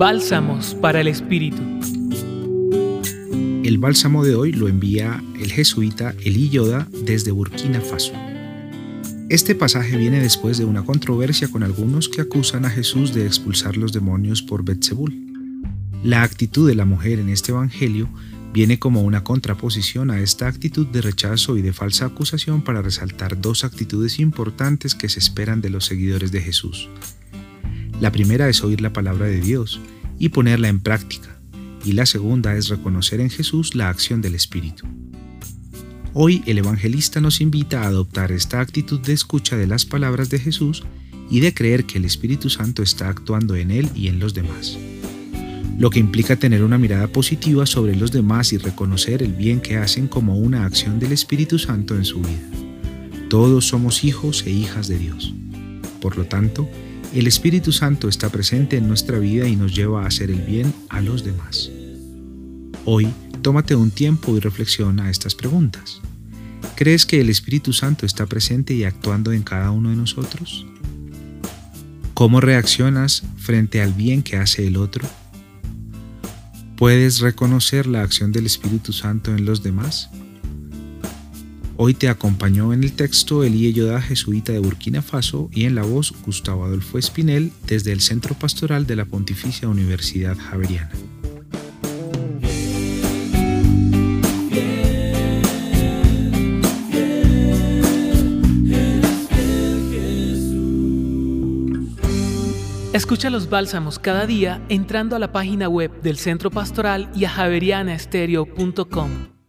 Bálsamos para el Espíritu. El bálsamo de hoy lo envía el jesuita Eli Yoda desde Burkina Faso. Este pasaje viene después de una controversia con algunos que acusan a Jesús de expulsar los demonios por Betzebul. La actitud de la mujer en este evangelio viene como una contraposición a esta actitud de rechazo y de falsa acusación para resaltar dos actitudes importantes que se esperan de los seguidores de Jesús. La primera es oír la palabra de Dios y ponerla en práctica, y la segunda es reconocer en Jesús la acción del Espíritu. Hoy el evangelista nos invita a adoptar esta actitud de escucha de las palabras de Jesús y de creer que el Espíritu Santo está actuando en él y en los demás. Lo que implica tener una mirada positiva sobre los demás y reconocer el bien que hacen como una acción del Espíritu Santo en su vida. Todos somos hijos e hijas de Dios. Por lo tanto, el Espíritu Santo está presente en nuestra vida y nos lleva a hacer el bien a los demás. Hoy, tómate un tiempo y reflexiona estas preguntas. ¿Crees que el Espíritu Santo está presente y actuando en cada uno de nosotros? ¿Cómo reaccionas frente al bien que hace el otro? ¿Puedes reconocer la acción del Espíritu Santo en los demás? Hoy te acompañó en el texto Elíe Yoda, jesuita de Burkina Faso, y en la voz Gustavo Adolfo Espinel desde el Centro Pastoral de la Pontificia Universidad Javeriana. Escucha los bálsamos cada día entrando a la página web del Centro Pastoral y a javerianaestereo.com.